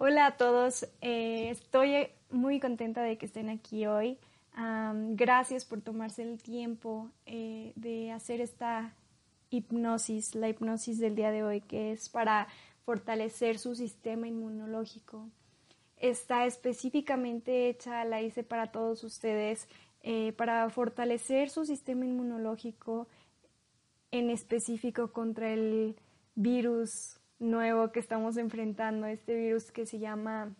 Hola a todos, eh, estoy muy contenta de que estén aquí hoy. gracias por tomarse el tiempo eh, de hacer esta hipnosis, la hipnosis del día de hoy, que es para fortalecer su sistema inmunológico. Está específicamente hecha, la hice para todos ustedes, eh, para fortalecer su sistema inmunológico, en específico contra el virus nuevo que estamos enfrentando, este virus que se llama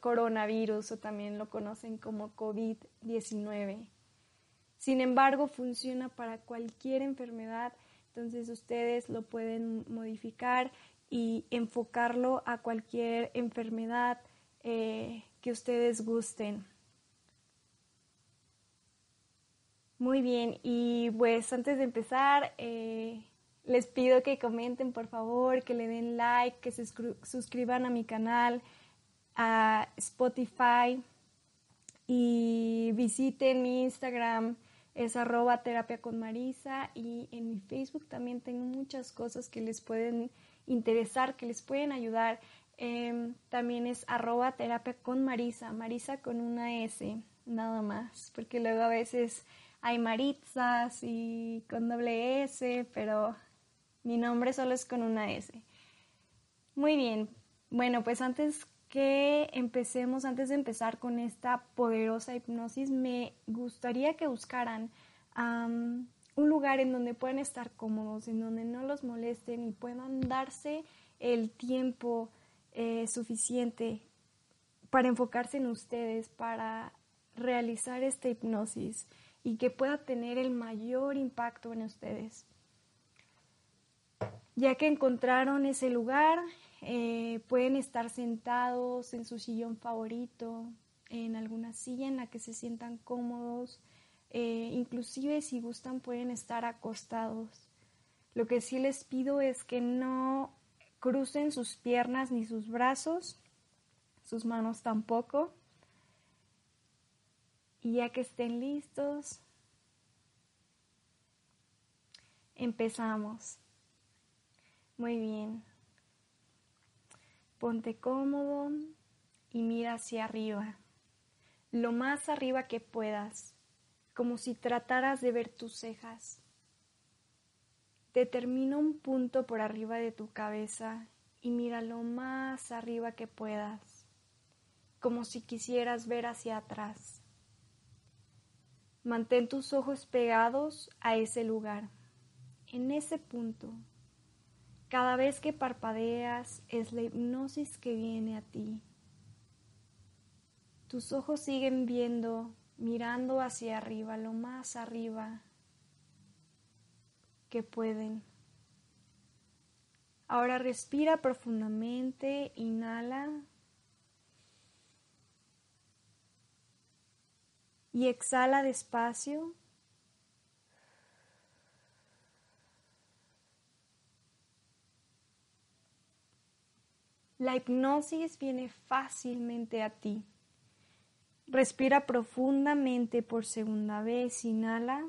coronavirus o también lo conocen como COVID-19. Sin embargo, funciona para cualquier enfermedad, entonces ustedes lo pueden modificar y enfocarlo a cualquier enfermedad eh, que ustedes gusten. Muy bien, y pues antes de empezar, eh, les pido que comenten por favor, que le den like, que se suscriban a mi canal, a Spotify y visiten mi Instagram, es arroba terapia con Marisa y en mi Facebook también tengo muchas cosas que les pueden interesar, que les pueden ayudar. Em, también es arroba terapia con Marisa, Marisa con una S, nada más, porque luego a veces hay Maritzas y con doble S, pero mi nombre solo es con una S. Muy bien, bueno, pues antes que empecemos, antes de empezar con esta poderosa hipnosis, me gustaría que buscaran un lugar en donde puedan estar cómodos, en donde no los molesten y puedan darse el tiempo eh, suficiente para enfocarse en ustedes, para realizar esta hipnosis y que pueda tener el mayor impacto en ustedes. Ya que encontraron ese lugar, eh, pueden estar sentados en su sillón favorito, en alguna silla en la que se sientan cómodos, eh, inclusive si gustan pueden estar acostados. Lo que sí les pido es que no crucen sus piernas ni sus brazos, sus manos tampoco. Y ya que estén listos, empezamos. Muy bien. Ponte cómodo y mira hacia arriba, lo más arriba que puedas, como si trataras de ver tus cejas. Determina un punto por arriba de tu cabeza y mira lo más arriba que puedas, como si quisieras ver hacia atrás. Mantén tus ojos pegados a ese lugar, en ese punto. Cada vez que parpadeas es la hipnosis que viene a ti. Tus ojos siguen viendo, mirando hacia arriba, lo más arriba que pueden. Ahora respira profundamente, inhala y exhala despacio. La hipnosis viene fácilmente a ti. Respira profundamente por segunda vez, inhala.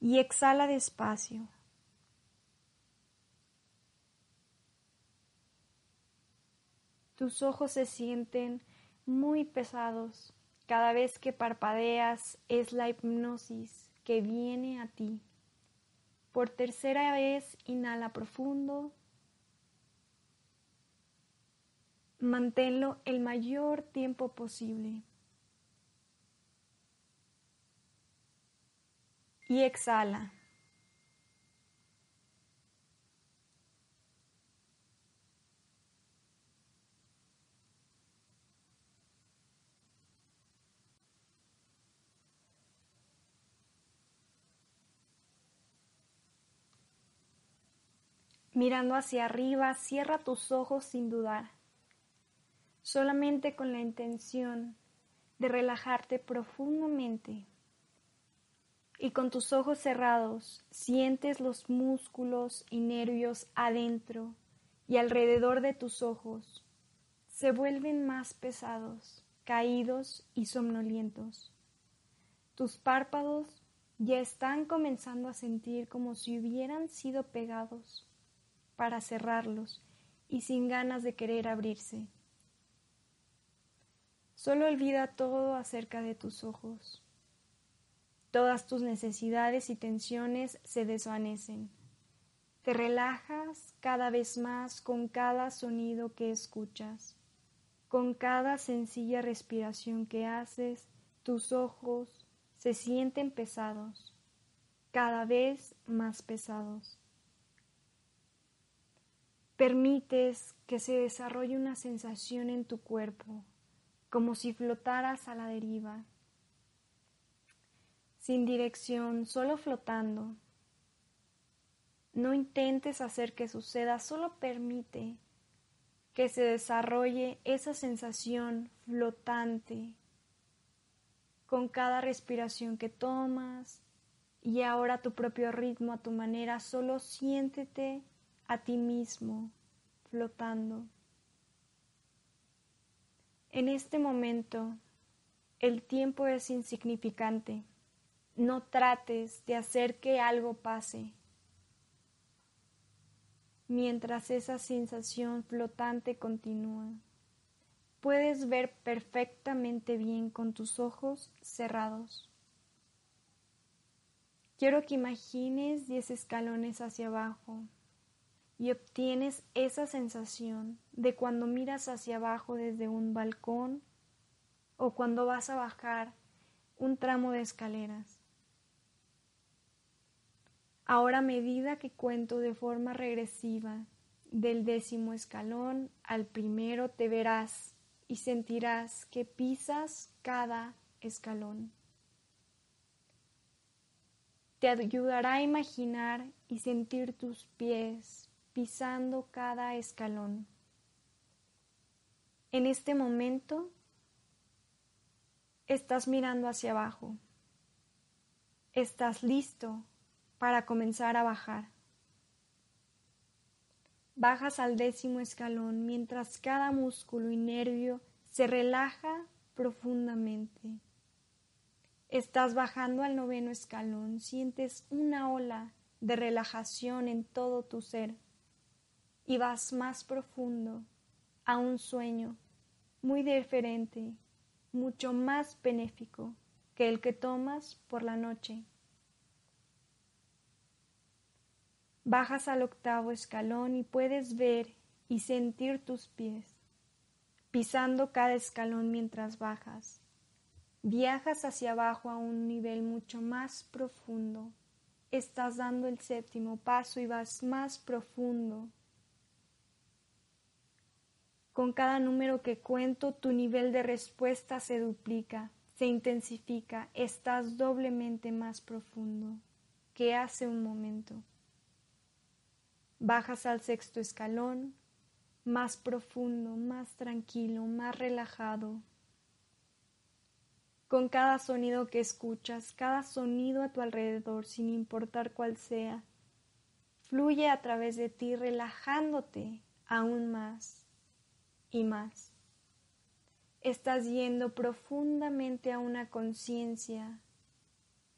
Y exhala despacio. Tus ojos se sienten muy pesados. Cada vez que parpadeas es la hipnosis que viene a ti. Por tercera vez, inhala profundo. Manténlo el mayor tiempo posible. Y exhala. Mirando hacia arriba, cierra tus ojos sin dudar, solamente con la intención de relajarte profundamente. Y con tus ojos cerrados, sientes los músculos y nervios adentro y alrededor de tus ojos. Se vuelven más pesados, caídos y somnolientos. Tus párpados ya están comenzando a sentir como si hubieran sido pegados para cerrarlos y sin ganas de querer abrirse. Solo olvida todo acerca de tus ojos. Todas tus necesidades y tensiones se desvanecen. Te relajas cada vez más con cada sonido que escuchas, con cada sencilla respiración que haces, tus ojos se sienten pesados, cada vez más pesados. Permites que se desarrolle una sensación en tu cuerpo, como si flotaras a la deriva, sin dirección, solo flotando. No intentes hacer que suceda, solo permite que se desarrolle esa sensación flotante con cada respiración que tomas y ahora tu propio ritmo, a tu manera, solo siéntete a ti mismo flotando. En este momento el tiempo es insignificante. No trates de hacer que algo pase mientras esa sensación flotante continúa. Puedes ver perfectamente bien con tus ojos cerrados. Quiero que imagines 10 escalones hacia abajo y obtienes esa sensación de cuando miras hacia abajo desde un balcón o cuando vas a bajar un tramo de escaleras. Ahora a medida que cuento de forma regresiva del décimo escalón al primero te verás y sentirás que pisas cada escalón. Te ayudará a imaginar y sentir tus pies pisando cada escalón. En este momento estás mirando hacia abajo. Estás listo para comenzar a bajar. Bajas al décimo escalón mientras cada músculo y nervio se relaja profundamente. Estás bajando al noveno escalón, sientes una ola de relajación en todo tu ser y vas más profundo a un sueño muy diferente, mucho más benéfico que el que tomas por la noche. Bajas al octavo escalón y puedes ver y sentir tus pies, pisando cada escalón mientras bajas. Viajas hacia abajo a un nivel mucho más profundo. Estás dando el séptimo paso y vas más profundo. Con cada número que cuento, tu nivel de respuesta se duplica, se intensifica, estás doblemente más profundo que hace un momento. Bajas al sexto escalón, más profundo, más tranquilo, más relajado. Con cada sonido que escuchas, cada sonido a tu alrededor, sin importar cuál sea, fluye a través de ti relajándote aún más y más. Estás yendo profundamente a una conciencia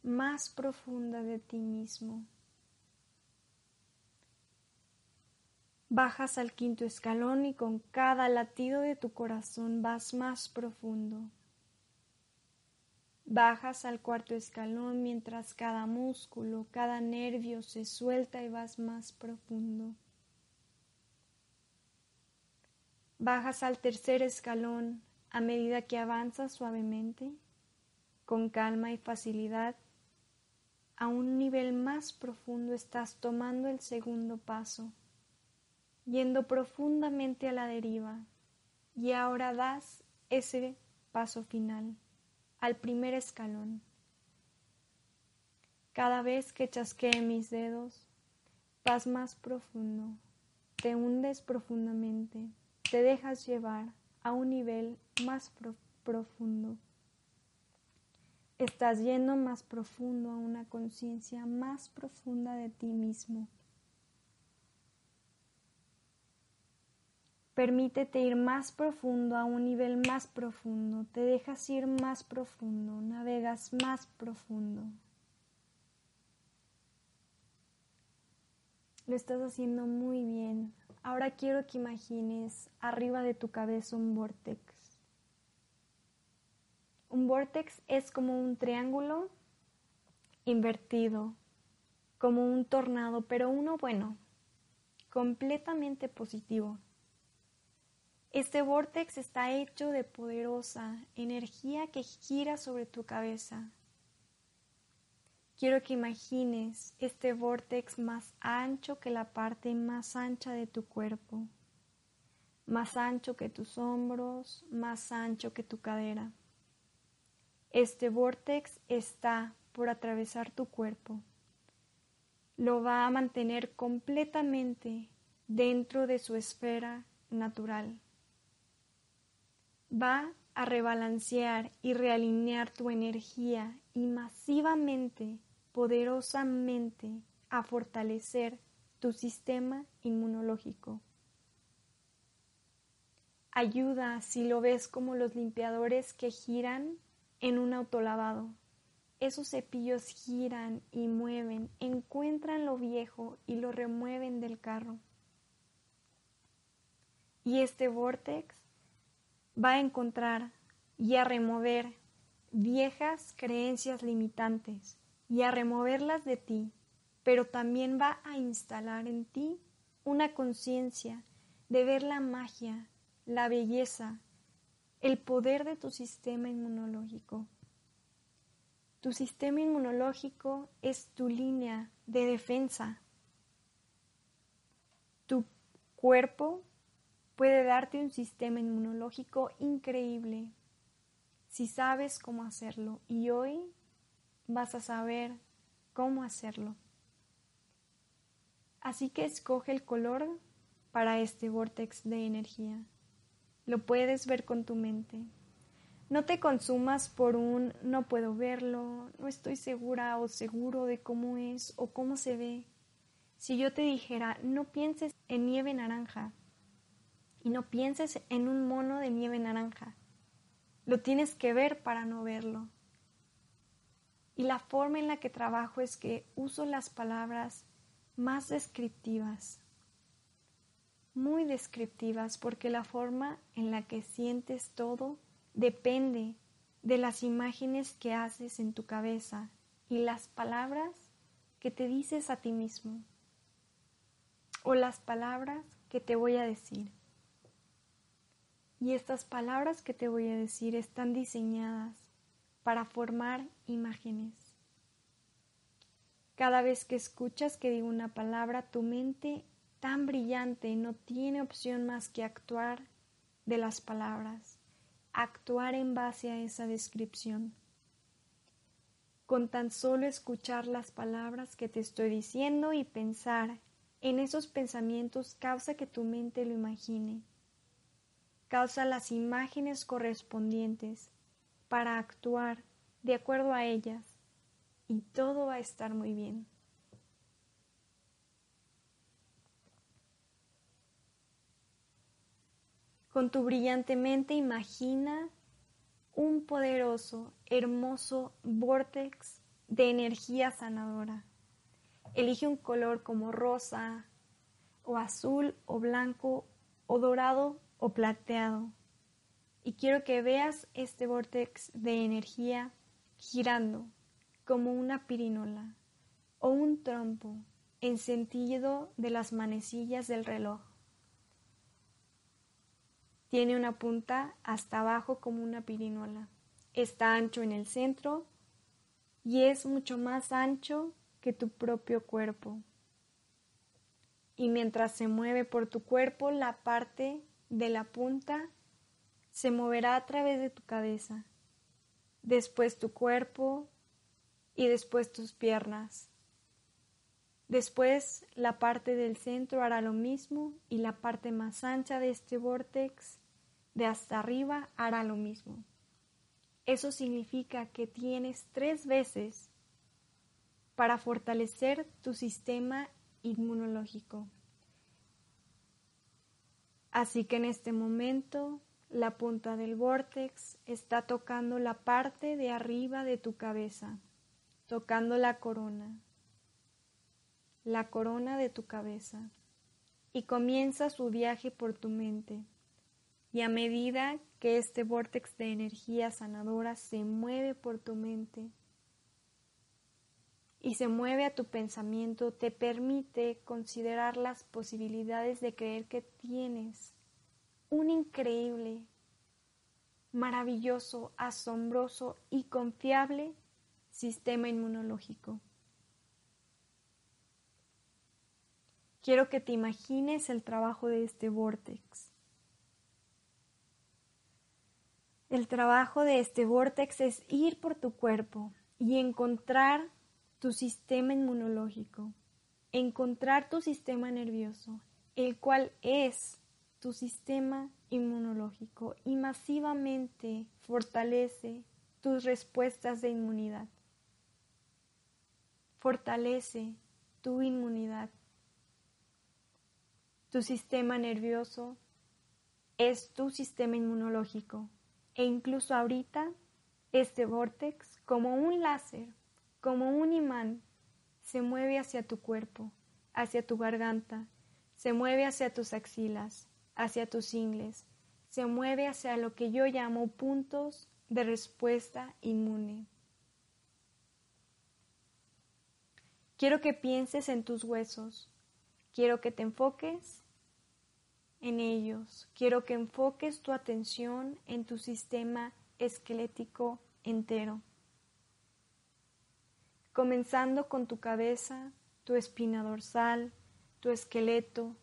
más profunda de ti mismo. Bajas al quinto escalón y con cada latido de tu corazón vas más profundo. Bajas al cuarto escalón mientras cada músculo, cada nervio se suelta y vas más profundo. Bajas al tercer escalón a medida que avanzas suavemente, con calma y facilidad. A un nivel más profundo estás tomando el segundo paso yendo profundamente a la deriva, y ahora das ese paso final, al primer escalón. Cada vez que chasquee mis dedos, vas más profundo, te hundes profundamente, te dejas llevar a un nivel más profundo. Estás yendo más profundo a una conciencia más profunda de ti mismo. Permítete ir más profundo a un nivel más profundo, te dejas ir más profundo, navegas más profundo. Lo estás haciendo muy bien. Ahora quiero que imagines arriba de tu cabeza un vortex. Un vortex es como un triángulo invertido, como un tornado, pero uno bueno, completamente positivo. Este vortex está hecho de poderosa energía que gira sobre tu cabeza. Quiero que imagines este vortex más ancho que la parte más ancha de tu cuerpo, más ancho que tus hombros, más ancho que tu cadera. Este vortex está por atravesar tu cuerpo. Lo va a mantener completamente dentro de su esfera natural. Va a rebalancear y realinear tu energía y masivamente poderosamente a fortalecer tu sistema inmunológico. Ayuda si lo ves como los limpiadores que giran en un autolavado. Esos cepillos giran y mueven, encuentran lo viejo y lo remueven del carro. Y este vortex va a encontrar y a remover viejas creencias limitantes y a removerlas de ti, pero también va a instalar en ti una conciencia de ver la magia, la belleza, el poder de tu sistema inmunológico. Tu sistema inmunológico es tu línea de defensa. Tu cuerpo puede darte un sistema inmunológico increíble si sabes cómo hacerlo. Y hoy vas a saber cómo hacerlo. Así que escoge el color para este vortex de energía. Lo puedes ver con tu mente. No te consumas por un no puedo verlo, no estoy segura o seguro de cómo es o cómo se ve. Si yo te dijera no pienses en nieve naranja y no pienses en un mono de nieve naranja, lo tienes que ver para no verlo. Y la forma en la que trabajo es que uso las palabras más descriptivas, muy descriptivas, porque la forma en la que sientes todo depende de las imágenes que haces en tu cabeza y las palabras que te dices a ti mismo o las palabras que te voy a decir. Y estas palabras que te voy a decir están diseñadas para formar imágenes. Cada vez que escuchas que digo una palabra, tu mente tan brillante no tiene opción más que actuar de las palabras, actuar en base a esa descripción. Con tan solo escuchar las palabras que te estoy diciendo y pensar en esos pensamientos causa que tu mente lo imagine, causa las imágenes correspondientes para actuar de acuerdo a ellas y todo va a estar muy bien. Con tu brillante mente imagina un poderoso, hermoso vortex de energía sanadora. Elige un color como rosa, o azul, o blanco, o dorado, o plateado y quiero que veas este vortex de energía girando como una pirinola o un trompo en sentido de las manecillas del reloj. Tiene una punta hasta abajo como una pirinola. Está ancho en el centro y es mucho más ancho que tu propio cuerpo. Y mientras se mueve por tu cuerpo, la parte de la punta se moverá a través de tu cabeza, después tu cuerpo y después tus piernas. Después la parte del centro hará lo mismo y la parte más ancha de este vortex de hasta arriba hará lo mismo. Eso significa que tienes tres veces para fortalecer tu sistema inmunológico. Así que en este momento la punta del vortex está tocando la parte de arriba de tu cabeza, tocando la corona, la corona de tu cabeza y comienza su viaje por tu mente. Y a medida que este vórtex de energía sanadora se mueve por tu mente y se mueve a tu pensamiento, te permite considerar las posibilidades de creer que tienes un increíble, maravilloso, asombroso y confiable sistema inmunológico. Quiero que te imagines el trabajo de este vórtex. El trabajo de este vórtex es ir por tu cuerpo y encontrar tu sistema inmunológico, encontrar tu sistema nervioso, el cual es tu sistema inmunológico y masivamente fortalece tus respuestas de inmunidad. Fortalece tu inmunidad tu sistema nervioso es tu sistema inmunológico e incluso ahorita este vórtex como un láser, como un imán, se mueve hacia tu cuerpo, hacia tu garganta, se mueve hacia tus axilas, hacia tus ingles, se mueve hacia lo que yo llamo puntos de respuesta inmune. Quiero que pienses en tus huesos, quiero que te enfoques en ellos. Quiero que enfoques tu atención en tu sistema esquelético entero. Comenzando con tu cabeza, tu espina dorsal, tu esqueleto,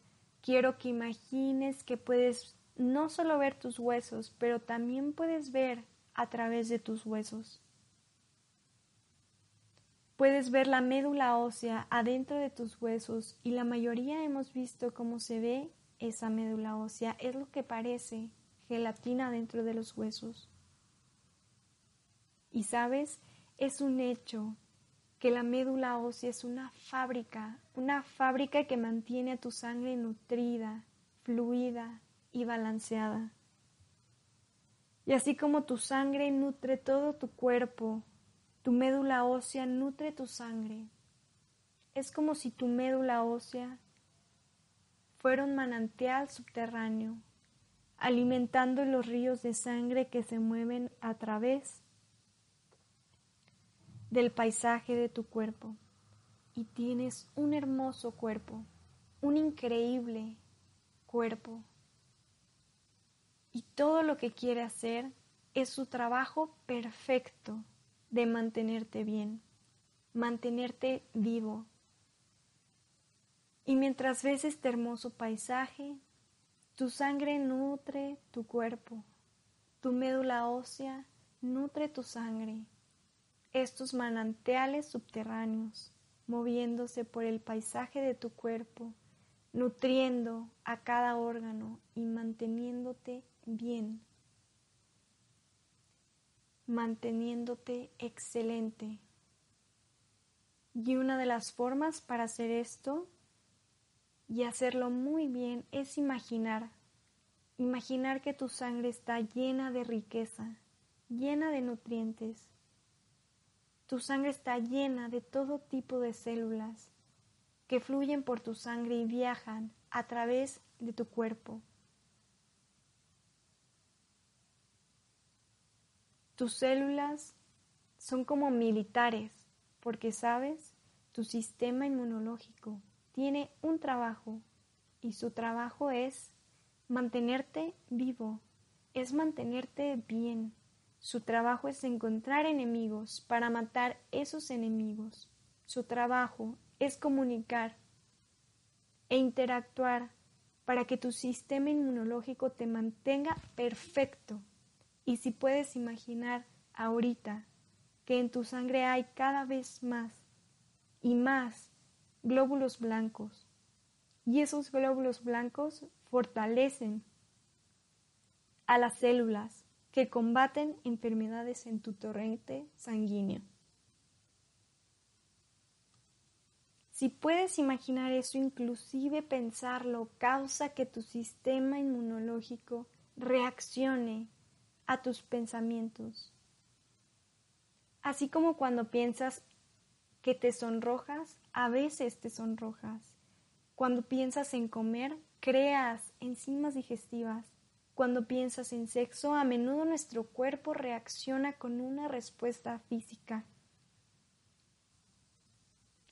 quiero que imagines que puedes no solo ver tus huesos, pero también puedes ver a través de tus huesos. Puedes ver la médula ósea adentro de tus huesos y la mayoría hemos visto cómo se ve esa médula ósea es lo que parece gelatina dentro de los huesos. Y sabes, es un hecho que la médula ósea es una fábrica, una fábrica que mantiene a tu sangre nutrida, fluida y balanceada. Y así como tu sangre nutre todo tu cuerpo, tu médula ósea nutre tu sangre. Es como si tu médula ósea fuera un manantial subterráneo, alimentando los ríos de sangre que se mueven a través del paisaje de tu cuerpo. Y tienes un hermoso cuerpo, un increíble cuerpo. Y todo lo que quiere hacer es su trabajo perfecto de mantenerte bien, mantenerte vivo, y mientras ves este hermoso paisaje, tu sangre nutre tu cuerpo, tu médula ósea nutre tu sangre, estos manantiales subterráneos moviéndose por el paisaje de tu cuerpo, nutriendo a cada órgano y manteniéndote bien, manteniéndote excelente. Y una de las formas para hacer esto y hacerlo muy bien es imaginar, imaginar que tu sangre está llena de riqueza, llena de nutrientes. Tu sangre está llena de todo tipo de células que fluyen por tu sangre y viajan a través de tu cuerpo. Tus células son como militares porque sabes, tu sistema inmunológico tiene un trabajo y su trabajo es mantenerte vivo, es mantenerte bien. Su trabajo es encontrar enemigos para matar esos enemigos. Su trabajo es comunicar e interactuar para que tu sistema inmunológico te mantenga perfecto. Y si puedes imaginar ahorita que en tu sangre hay cada vez más y más glóbulos blancos. Y esos glóbulos blancos fortalecen a las células que combaten enfermedades en tu torrente sanguíneo. Si puedes imaginar eso, inclusive pensarlo, causa que tu sistema inmunológico reaccione a tus pensamientos. Así como cuando piensas que te sonrojas, a veces te sonrojas. Cuando piensas en comer, creas enzimas digestivas. Cuando piensas en sexo, a menudo nuestro cuerpo reacciona con una respuesta física.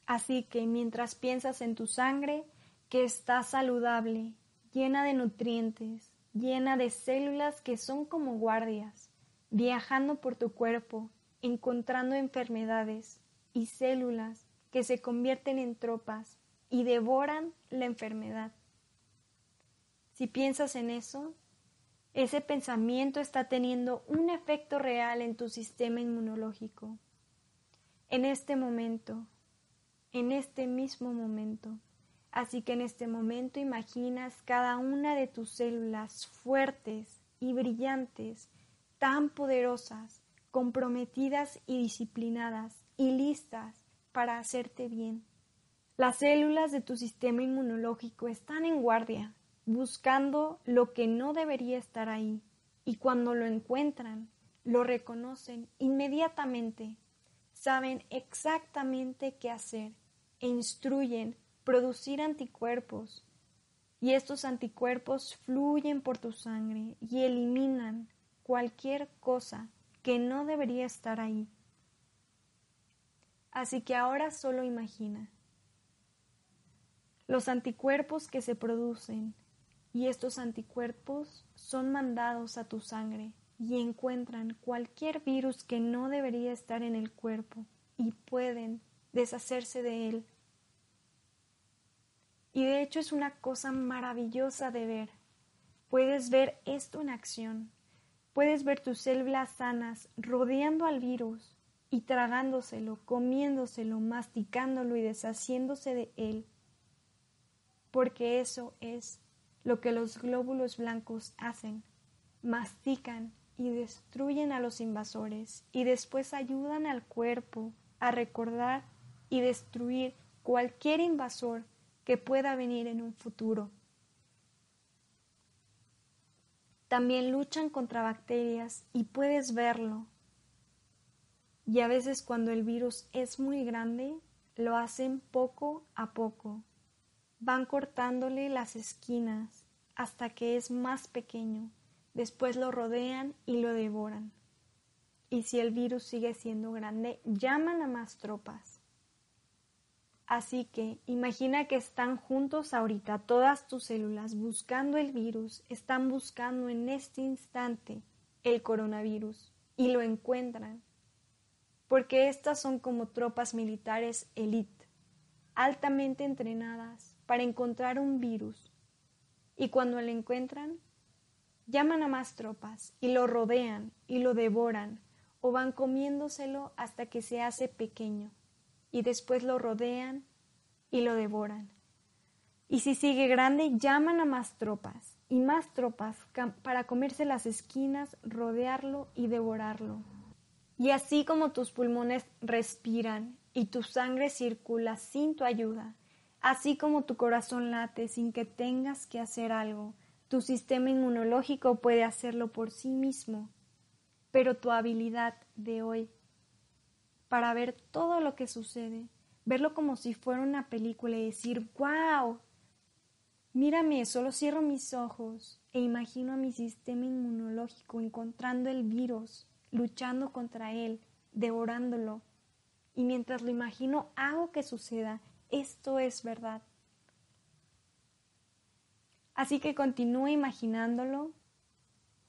Así que mientras piensas en tu sangre, que está saludable, llena de nutrientes, llena de células que son como guardias, viajando por tu cuerpo, encontrando enfermedades y células que se convierten en tropas y devoran la enfermedad. Si piensas en eso, ese pensamiento está teniendo un efecto real en tu sistema inmunológico. En este momento, en este mismo momento. Así que en este momento imaginas cada una de tus células fuertes y brillantes, tan poderosas, comprometidas y disciplinadas y listas para hacerte bien. Las células de tu sistema inmunológico están en guardia, buscando lo que no debería estar ahí, y cuando lo encuentran, lo reconocen inmediatamente, saben exactamente qué hacer e instruyen producir anticuerpos, y estos anticuerpos fluyen por tu sangre y eliminan cualquier cosa que no debería estar ahí. Así que ahora solo imagina los anticuerpos que se producen y estos anticuerpos son mandados a tu sangre y encuentran cualquier virus que no debería estar en el cuerpo y pueden deshacerse de él y de hecho es una cosa maravillosa de ver. Puedes ver esto en acción. Puedes ver tus células sanas rodeando al virus y tragándoselo, comiéndoselo, masticándolo y deshaciéndose de él. Porque eso es lo que los glóbulos blancos hacen. Mastican y destruyen a los invasores y después ayudan al cuerpo a recordar y destruir cualquier invasor que pueda venir en un futuro. También luchan contra bacterias y puedes verlo. Y a veces cuando el virus es muy grande, lo hacen poco a poco. Van cortándole las esquinas hasta que es más pequeño. Después lo rodean y lo devoran. Y si el virus sigue siendo grande, llaman a más tropas. Así que imagina que están juntos ahorita todas tus células buscando el virus, están buscando en este instante el coronavirus y lo encuentran. Porque estas son como tropas militares elite, altamente entrenadas para encontrar un virus. Y cuando lo encuentran, llaman a más tropas y lo rodean y lo devoran o van comiéndoselo hasta que se hace pequeño y después lo rodean y lo devoran. Y si sigue grande, llaman a más tropas y más tropas para comerse las esquinas, rodearlo y devorarlo. Y así como tus pulmones respiran y tu sangre circula sin tu ayuda, así como tu corazón late sin que tengas que hacer algo, tu sistema inmunológico puede hacerlo por sí mismo. Pero tu habilidad de hoy para ver todo lo que sucede, verlo como si fuera una película y decir, wow, mírame, solo cierro mis ojos e imagino a mi sistema inmunológico encontrando el virus, luchando contra él, devorándolo. Y mientras lo imagino, hago que suceda. Esto es verdad. Así que continúa imaginándolo.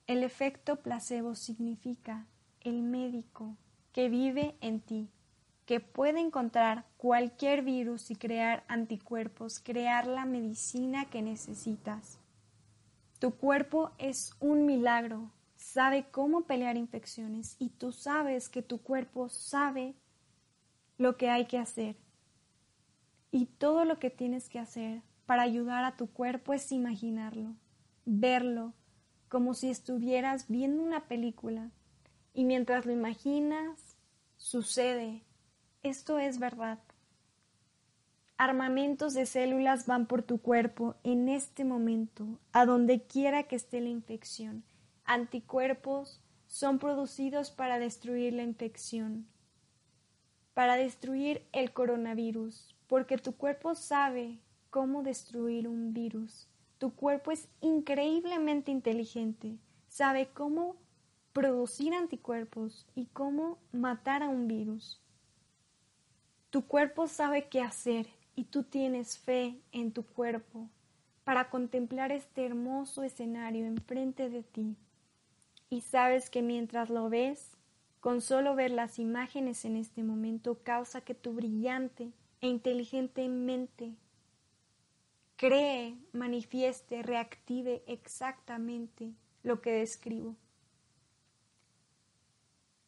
El efecto placebo significa el médico que vive en ti, que puede encontrar cualquier virus y crear anticuerpos, crear la medicina que necesitas. Tu cuerpo es un milagro, sabe cómo pelear infecciones y tú sabes que tu cuerpo sabe lo que hay que hacer. Y todo lo que tienes que hacer para ayudar a tu cuerpo es imaginarlo, verlo, como si estuvieras viendo una película y mientras lo imaginas, sucede. Esto es verdad. Armamentos de células van por tu cuerpo en este momento, a donde quiera que esté la infección. Anticuerpos son producidos para destruir la infección, para destruir el coronavirus, porque tu cuerpo sabe cómo destruir un virus. Tu cuerpo es increíblemente inteligente, sabe cómo producir anticuerpos y cómo matar a un virus. Tu cuerpo sabe qué hacer y tú tienes fe en tu cuerpo para contemplar este hermoso escenario enfrente de ti. Y sabes que mientras lo ves, con solo ver las imágenes en este momento causa que tu brillante e inteligente mente cree, manifieste, reactive exactamente lo que describo.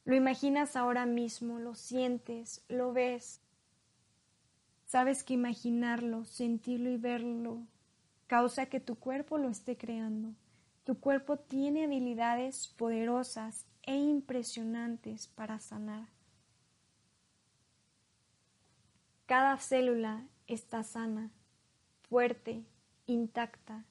Lo imaginas ahora mismo, lo sientes, lo ves. Sabes que imaginarlo, sentirlo y verlo causa que tu cuerpo lo esté creando. Tu cuerpo tiene habilidades poderosas e impresionantes para sanar. Cada célula está sana, fuerte, intacta.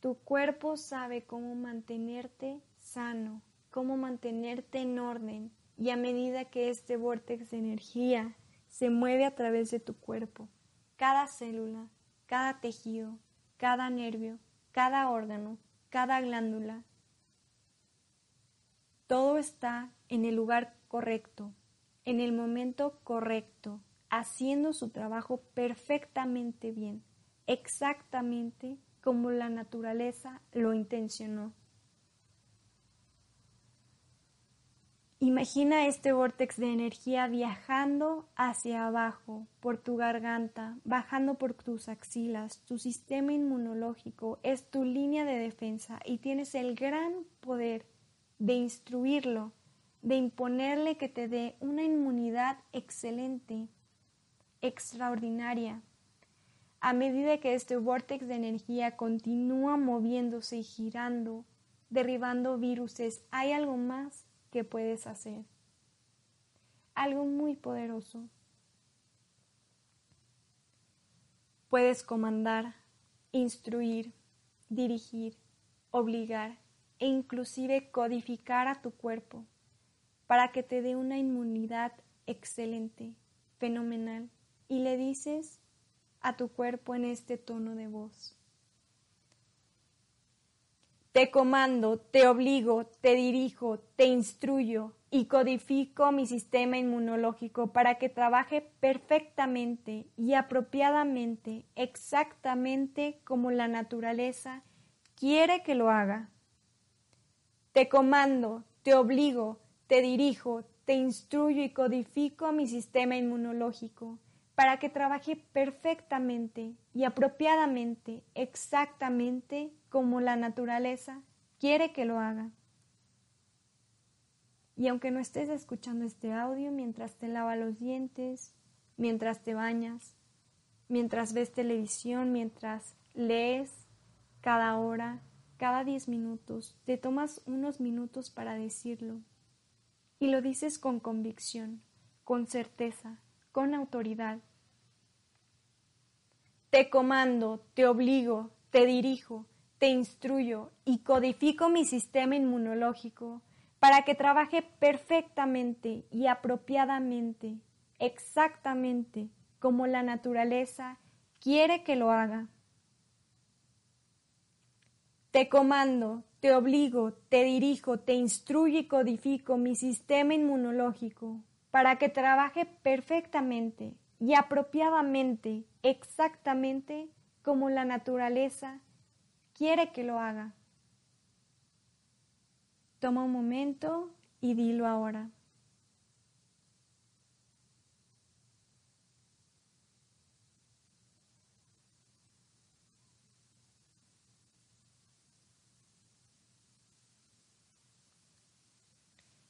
Tu cuerpo sabe cómo mantenerte sano, cómo mantenerte en orden y a medida que este vórtice de energía se mueve a través de tu cuerpo, cada célula, cada tejido, cada nervio, cada órgano, cada glándula. Todo está en el lugar correcto, en el momento correcto, haciendo su trabajo perfectamente bien, exactamente como la naturaleza lo intencionó. Imagina este vórtex de energía viajando hacia abajo por tu garganta, bajando por tus axilas. Tu sistema inmunológico es tu línea de defensa y tienes el gran poder de instruirlo, de imponerle que te dé una inmunidad excelente, extraordinaria. A medida que este vórtex de energía continúa moviéndose y girando, derribando viruses, hay algo más que puedes hacer. Algo muy poderoso. Puedes comandar, instruir, dirigir, obligar e inclusive codificar a tu cuerpo para que te dé una inmunidad excelente, fenomenal, y le dices a tu cuerpo en este tono de voz. Te comando, te obligo, te dirijo, te instruyo y codifico mi sistema inmunológico para que trabaje perfectamente y apropiadamente, exactamente como la naturaleza quiere que lo haga. Te comando, te obligo, te dirijo, te instruyo y codifico mi sistema inmunológico para que trabaje perfectamente y apropiadamente, exactamente como la naturaleza quiere que lo haga. Y aunque no estés escuchando este audio mientras te lavas los dientes, mientras te bañas, mientras ves televisión, mientras lees cada hora, cada diez minutos, te tomas unos minutos para decirlo. Y lo dices con convicción, con certeza, con autoridad, te comando, te obligo, te dirijo, te instruyo y codifico mi sistema inmunológico para que trabaje perfectamente y apropiadamente, exactamente como la naturaleza quiere que lo haga. Te comando, te obligo, te dirijo, te instruyo y codifico mi sistema inmunológico para que trabaje perfectamente y apropiadamente, exactamente como la naturaleza quiere que lo haga. Toma un momento y dilo ahora.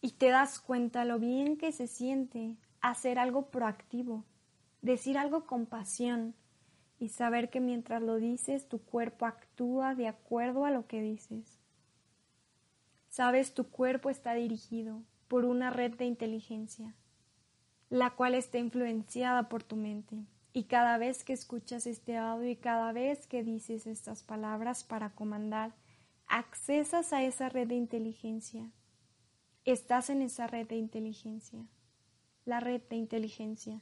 Y te das cuenta lo bien que se siente hacer algo proactivo, decir algo con pasión y saber que mientras lo dices tu cuerpo actúa de acuerdo a lo que dices. Sabes, tu cuerpo está dirigido por una red de inteligencia, la cual está influenciada por tu mente. Y cada vez que escuchas este audio y cada vez que dices estas palabras para comandar, accesas a esa red de inteligencia. Estás en esa red de inteligencia. la red de inteligencia.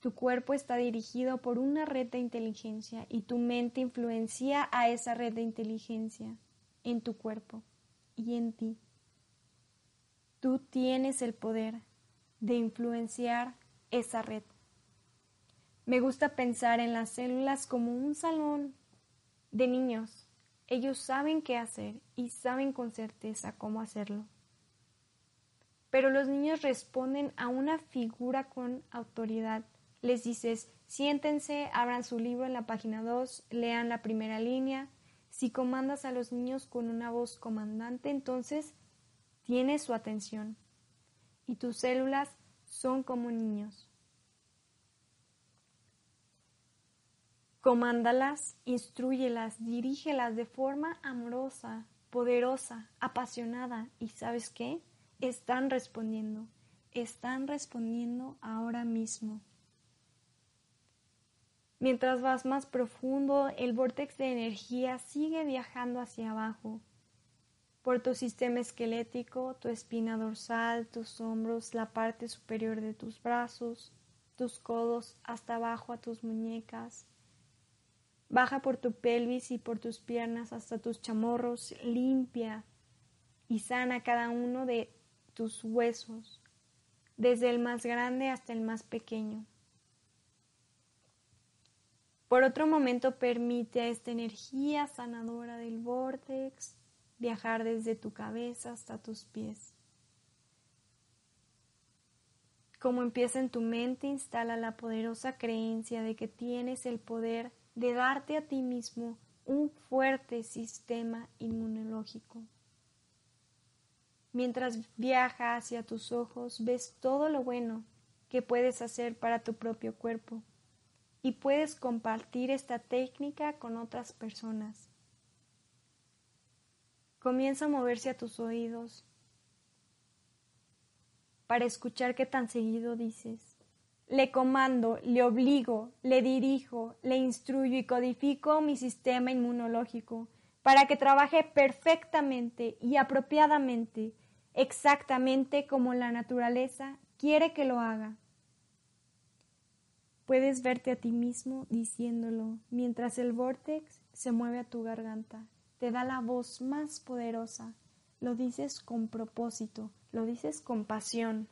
Tu cuerpo está dirigido por una red de inteligencia y tu mente influencia a esa red de inteligencia en tu cuerpo y en ti. Tú tienes el poder de influenciar esa red. Me gusta pensar en las células como un salón de niños. Ellos saben qué hacer y saben con certeza cómo hacerlo. Pero los niños responden a una figura con autoridad. Les dices, siéntense, abran su libro en la página 2, lean la primera línea. Si comandas a los niños con una voz comandante, entonces tienes su atención. Y tus células son como niños. Comándalas, instruyelas, dirígelas de forma amorosa, poderosa, apasionada. ¿Y sabes qué? Están respondiendo. Están respondiendo ahora mismo. Mientras vas más profundo, el vórtex de energía sigue viajando hacia abajo, por tu sistema esquelético, tu espina dorsal, tus hombros, la parte superior de tus brazos, tus codos hasta abajo a tus muñecas, Baja por tu pelvis y por tus piernas hasta tus chamorros, limpia y sana cada uno de tus huesos, desde el más grande hasta el más pequeño. Por otro momento permite a esta energía sanadora del vórtex viajar desde tu cabeza hasta tus pies. Como empieza en tu mente, instala la poderosa creencia de que tienes el poder de darte a ti mismo un fuerte sistema inmunológico. Mientras viaja hacia tus ojos, ves todo lo bueno que puedes hacer para tu propio cuerpo y puedes compartir esta técnica con otras personas. Comienza a moverse a tus oídos para escuchar qué tan seguido dices le comando, le obligo, le dirijo, le instruyo y codifico mi sistema inmunológico para que trabaje perfectamente y apropiadamente, exactamente como la naturaleza quiere que lo haga. Puedes verte a ti mismo diciéndolo mientras el vortex se mueve a tu garganta. Te da la voz más poderosa. Lo dices con propósito, lo dices con pasión.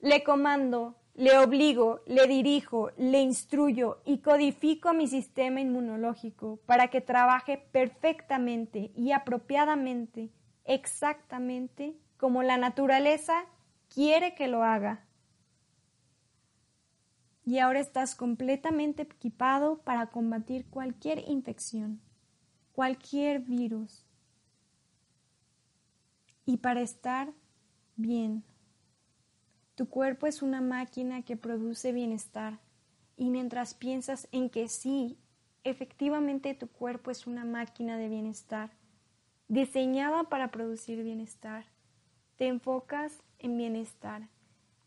Le comando, le obligo, le dirijo, le instruyo y codifico mi sistema inmunológico para que trabaje perfectamente y apropiadamente, exactamente como la naturaleza quiere que lo haga. Y ahora estás completamente equipado para combatir cualquier infección, cualquier virus y para estar bien. Tu cuerpo es una máquina que produce bienestar y mientras piensas en que sí, efectivamente tu cuerpo es una máquina de bienestar, diseñada para producir bienestar, te enfocas en bienestar,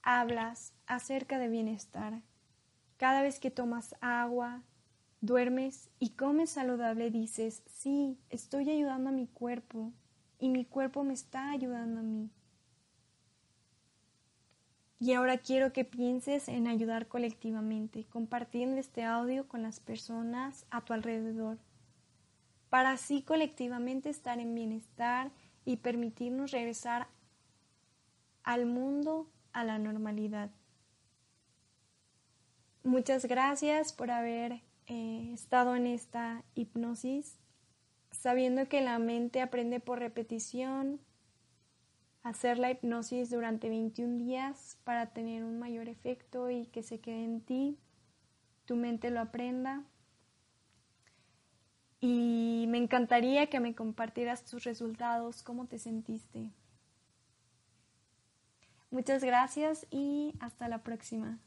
hablas acerca de bienestar. Cada vez que tomas agua, duermes y comes saludable dices, sí, estoy ayudando a mi cuerpo y mi cuerpo me está ayudando a mí. Y ahora quiero que pienses en ayudar colectivamente, compartiendo este audio con las personas a tu alrededor, para así colectivamente estar en bienestar y permitirnos regresar al mundo a la normalidad. Muchas gracias por haber eh, estado en esta hipnosis, sabiendo que la mente aprende por repetición, hacer la hipnosis durante 21 días para tener un mayor efecto y que se quede en ti, tu mente lo aprenda. Y me encantaría que me compartieras tus resultados, cómo te sentiste. Muchas gracias y hasta la próxima.